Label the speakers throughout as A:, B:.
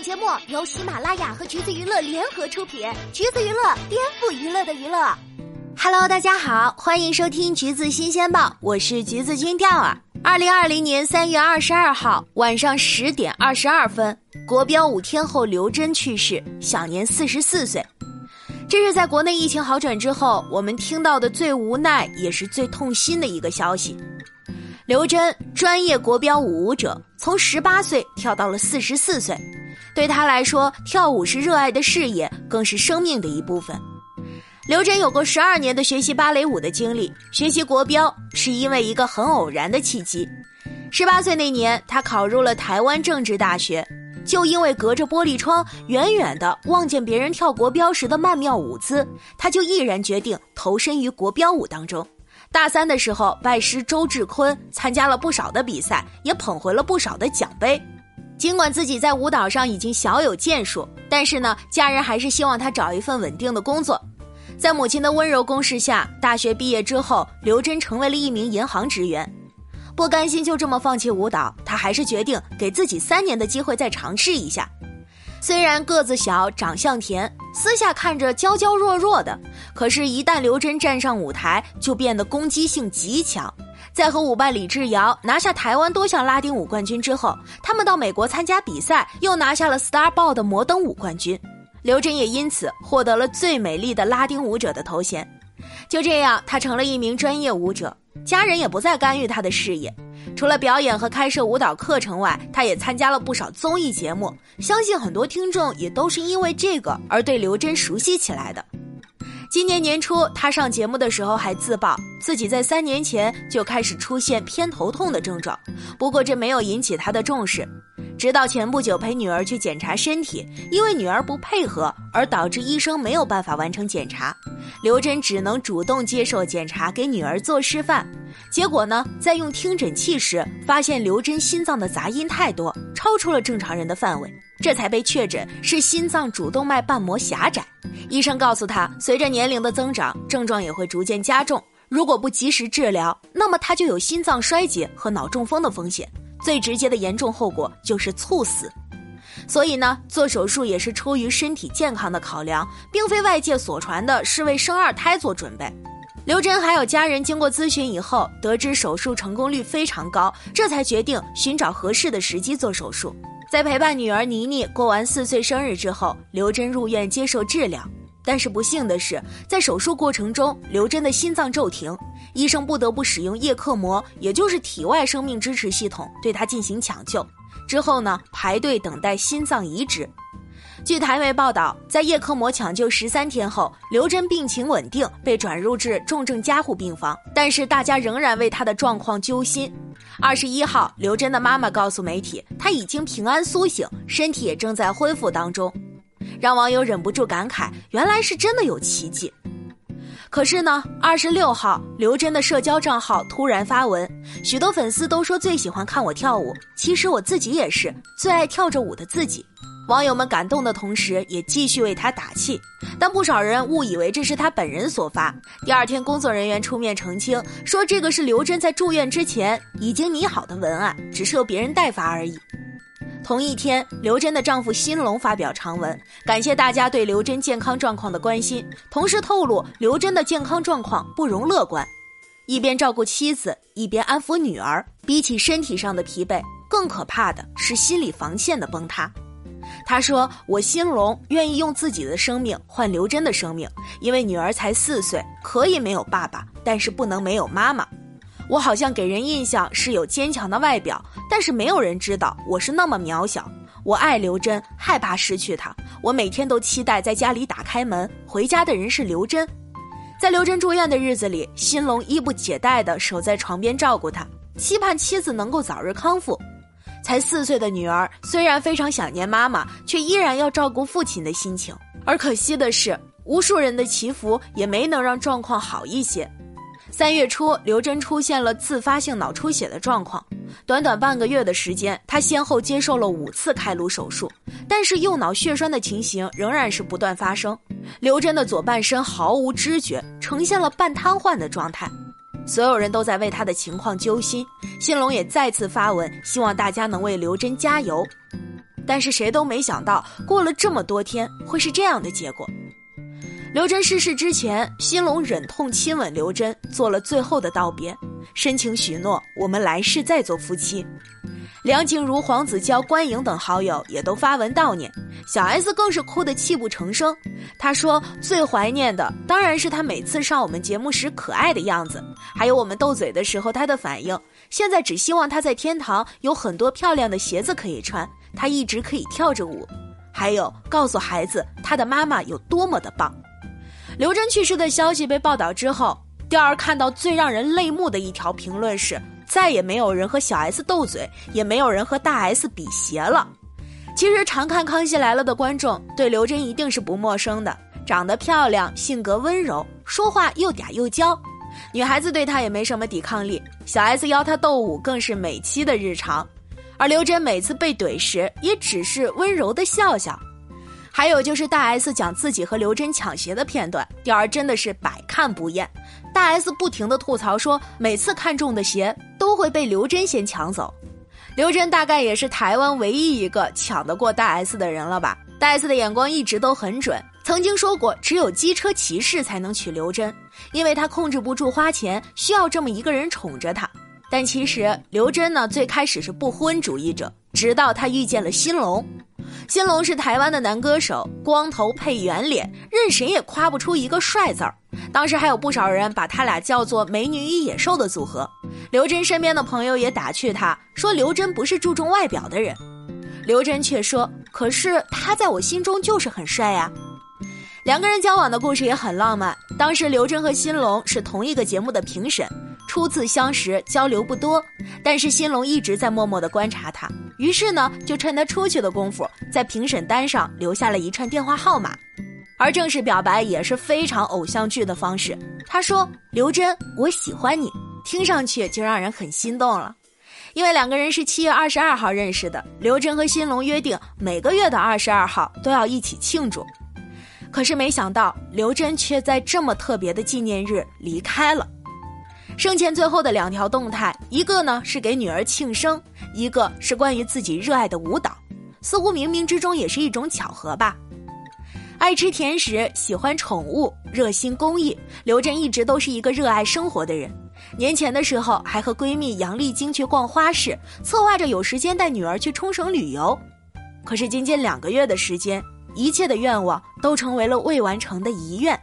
A: 本节目由喜马拉雅和橘子娱乐联合出品，橘子娱乐颠覆娱乐的娱乐。Hello，大家好，欢迎收听橘子新鲜报，我是橘子君钓儿。二零二零年三月二十二号晚上十点二十二分，国标舞天后刘真去世，享年四十四岁。这是在国内疫情好转之后，我们听到的最无奈也是最痛心的一个消息。刘真，专业国标舞舞者，从十八岁跳到了四十四岁。对他来说，跳舞是热爱的事业，更是生命的一部分。刘真有过十二年的学习芭蕾舞的经历，学习国标是因为一个很偶然的契机。十八岁那年，他考入了台湾政治大学，就因为隔着玻璃窗远远的望见别人跳国标时的曼妙舞姿，他就毅然决定投身于国标舞当中。大三的时候，拜师周志坤，参加了不少的比赛，也捧回了不少的奖杯。尽管自己在舞蹈上已经小有建树，但是呢，家人还是希望他找一份稳定的工作。在母亲的温柔攻势下，大学毕业之后，刘真成为了一名银行职员。不甘心就这么放弃舞蹈，他还是决定给自己三年的机会再尝试一下。虽然个子小，长相甜，私下看着娇娇弱弱的，可是，一旦刘真站上舞台，就变得攻击性极强。在和舞伴李智瑶拿下台湾多项拉丁舞冠军之后，他们到美国参加比赛，又拿下了 Star Ball 的摩登舞冠军。刘真也因此获得了最美丽的拉丁舞者的头衔。就这样，她成了一名专业舞者，家人也不再干预她的事业。除了表演和开设舞蹈课程外，她也参加了不少综艺节目。相信很多听众也都是因为这个而对刘真熟悉起来的。今年年初，他上节目的时候还自曝自己在三年前就开始出现偏头痛的症状，不过这没有引起他的重视。直到前不久陪女儿去检查身体，因为女儿不配合而导致医生没有办法完成检查，刘真只能主动接受检查，给女儿做示范。结果呢，在用听诊器时发现刘真心脏的杂音太多，超出了正常人的范围，这才被确诊是心脏主动脉瓣膜狭窄。医生告诉他，随着年龄的增长，症状也会逐渐加重。如果不及时治疗，那么他就有心脏衰竭和脑中风的风险。最直接的严重后果就是猝死。所以呢，做手术也是出于身体健康的考量，并非外界所传的是为生二胎做准备。刘真还有家人经过咨询以后，得知手术成功率非常高，这才决定寻找合适的时机做手术。在陪伴女儿妮妮过完四岁生日之后，刘真入院接受治疗。但是不幸的是，在手术过程中，刘真的心脏骤停，医生不得不使用叶克膜，也就是体外生命支持系统，对他进行抢救。之后呢，排队等待心脏移植。据台媒报道，在叶克膜抢救十三天后，刘真病情稳定，被转入至重症加护病房。但是大家仍然为他的状况揪心。二十一号，刘真的妈妈告诉媒体，他已经平安苏醒，身体也正在恢复当中，让网友忍不住感慨：原来是真的有奇迹。可是呢，二十六号，刘真的社交账号突然发文，许多粉丝都说最喜欢看我跳舞，其实我自己也是最爱跳着舞的自己。网友们感动的同时，也继续为他打气，但不少人误以为这是他本人所发。第二天，工作人员出面澄清，说这个是刘真在住院之前已经拟好的文案，只是由别人代发而已。同一天，刘真的丈夫辛龙发表长文，感谢大家对刘真健康状况的关心，同时透露刘真的健康状况不容乐观。一边照顾妻子，一边安抚女儿，比起身体上的疲惫，更可怕的是心理防线的崩塌。他说：“我新龙愿意用自己的生命换刘真的生命，因为女儿才四岁，可以没有爸爸，但是不能没有妈妈。我好像给人印象是有坚强的外表，但是没有人知道我是那么渺小。我爱刘真，害怕失去她。我每天都期待在家里打开门，回家的人是刘真。在刘真住院的日子里，新龙衣不解带地守在床边照顾她，期盼妻子能够早日康复。”才四岁的女儿虽然非常想念妈妈，却依然要照顾父亲的心情。而可惜的是，无数人的祈福也没能让状况好一些。三月初，刘真出现了自发性脑出血的状况，短短半个月的时间，她先后接受了五次开颅手术，但是右脑血栓的情形仍然是不断发生。刘真的左半身毫无知觉，呈现了半瘫痪的状态。所有人都在为他的情况揪心，新龙也再次发文，希望大家能为刘真加油。但是谁都没想到，过了这么多天会是这样的结果。刘真逝世之前，新龙忍痛亲吻刘真，做了最后的道别，深情许诺我们来世再做夫妻。梁静茹、黄子佼、关颖等好友也都发文悼念，小 S 更是哭得泣不成声。她说：“最怀念的当然是他每次上我们节目时可爱的样子，还有我们斗嘴的时候他的反应。现在只希望他在天堂有很多漂亮的鞋子可以穿，他一直可以跳着舞。还有告诉孩子他的妈妈有多么的棒。”刘真去世的消息被报道之后，调儿看到最让人泪目的一条评论是。再也没有人和小 S 斗嘴，也没有人和大 S 比鞋了。其实常看《康熙来了》的观众对刘真一定是不陌生的，长得漂亮，性格温柔，说话又嗲又娇，女孩子对她也没什么抵抗力。小 S 邀她斗舞更是每期的日常，而刘真每次被怼时也只是温柔的笑笑。还有就是大 S 讲自己和刘真抢鞋的片段，调儿真的是百看不厌。大 S 不停的吐槽说，每次看中的鞋都会被刘真先抢走。刘真大概也是台湾唯一一个抢得过大 S 的人了吧？大 S 的眼光一直都很准，曾经说过只有机车骑士才能娶刘真，因为他控制不住花钱，需要这么一个人宠着他。但其实刘真呢，最开始是不婚主义者，直到他遇见了新龙。新龙是台湾的男歌手，光头配圆脸，任谁也夸不出一个帅字儿。当时还有不少人把他俩叫做“美女与野兽”的组合。刘真身边的朋友也打趣他说：“刘真不是注重外表的人。”刘真却说：“可是他在我心中就是很帅呀。”两个人交往的故事也很浪漫。当时刘真和新龙是同一个节目的评审。初次相识，交流不多，但是新龙一直在默默的观察他，于是呢，就趁他出去的功夫，在评审单上留下了一串电话号码，而正式表白也是非常偶像剧的方式。他说：“刘真，我喜欢你。”听上去就让人很心动了，因为两个人是七月二十二号认识的，刘真和新龙约定每个月的二十二号都要一起庆祝，可是没想到刘真却在这么特别的纪念日离开了。生前最后的两条动态，一个呢是给女儿庆生，一个是关于自己热爱的舞蹈，似乎冥冥之中也是一种巧合吧。爱吃甜食，喜欢宠物，热心公益，刘震一直都是一个热爱生活的人。年前的时候，还和闺蜜杨丽晶去逛花市，策划着有时间带女儿去冲绳旅游。可是仅仅两个月的时间，一切的愿望都成为了未完成的遗愿。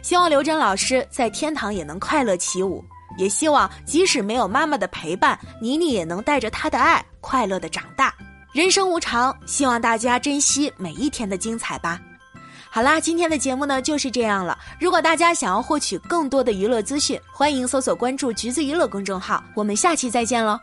A: 希望刘真老师在天堂也能快乐起舞。也希望即使没有妈妈的陪伴，妮妮也能带着她的爱快乐的长大。人生无常，希望大家珍惜每一天的精彩吧。好啦，今天的节目呢就是这样了。如果大家想要获取更多的娱乐资讯，欢迎搜索关注“橘子娱乐”公众号。我们下期再见喽。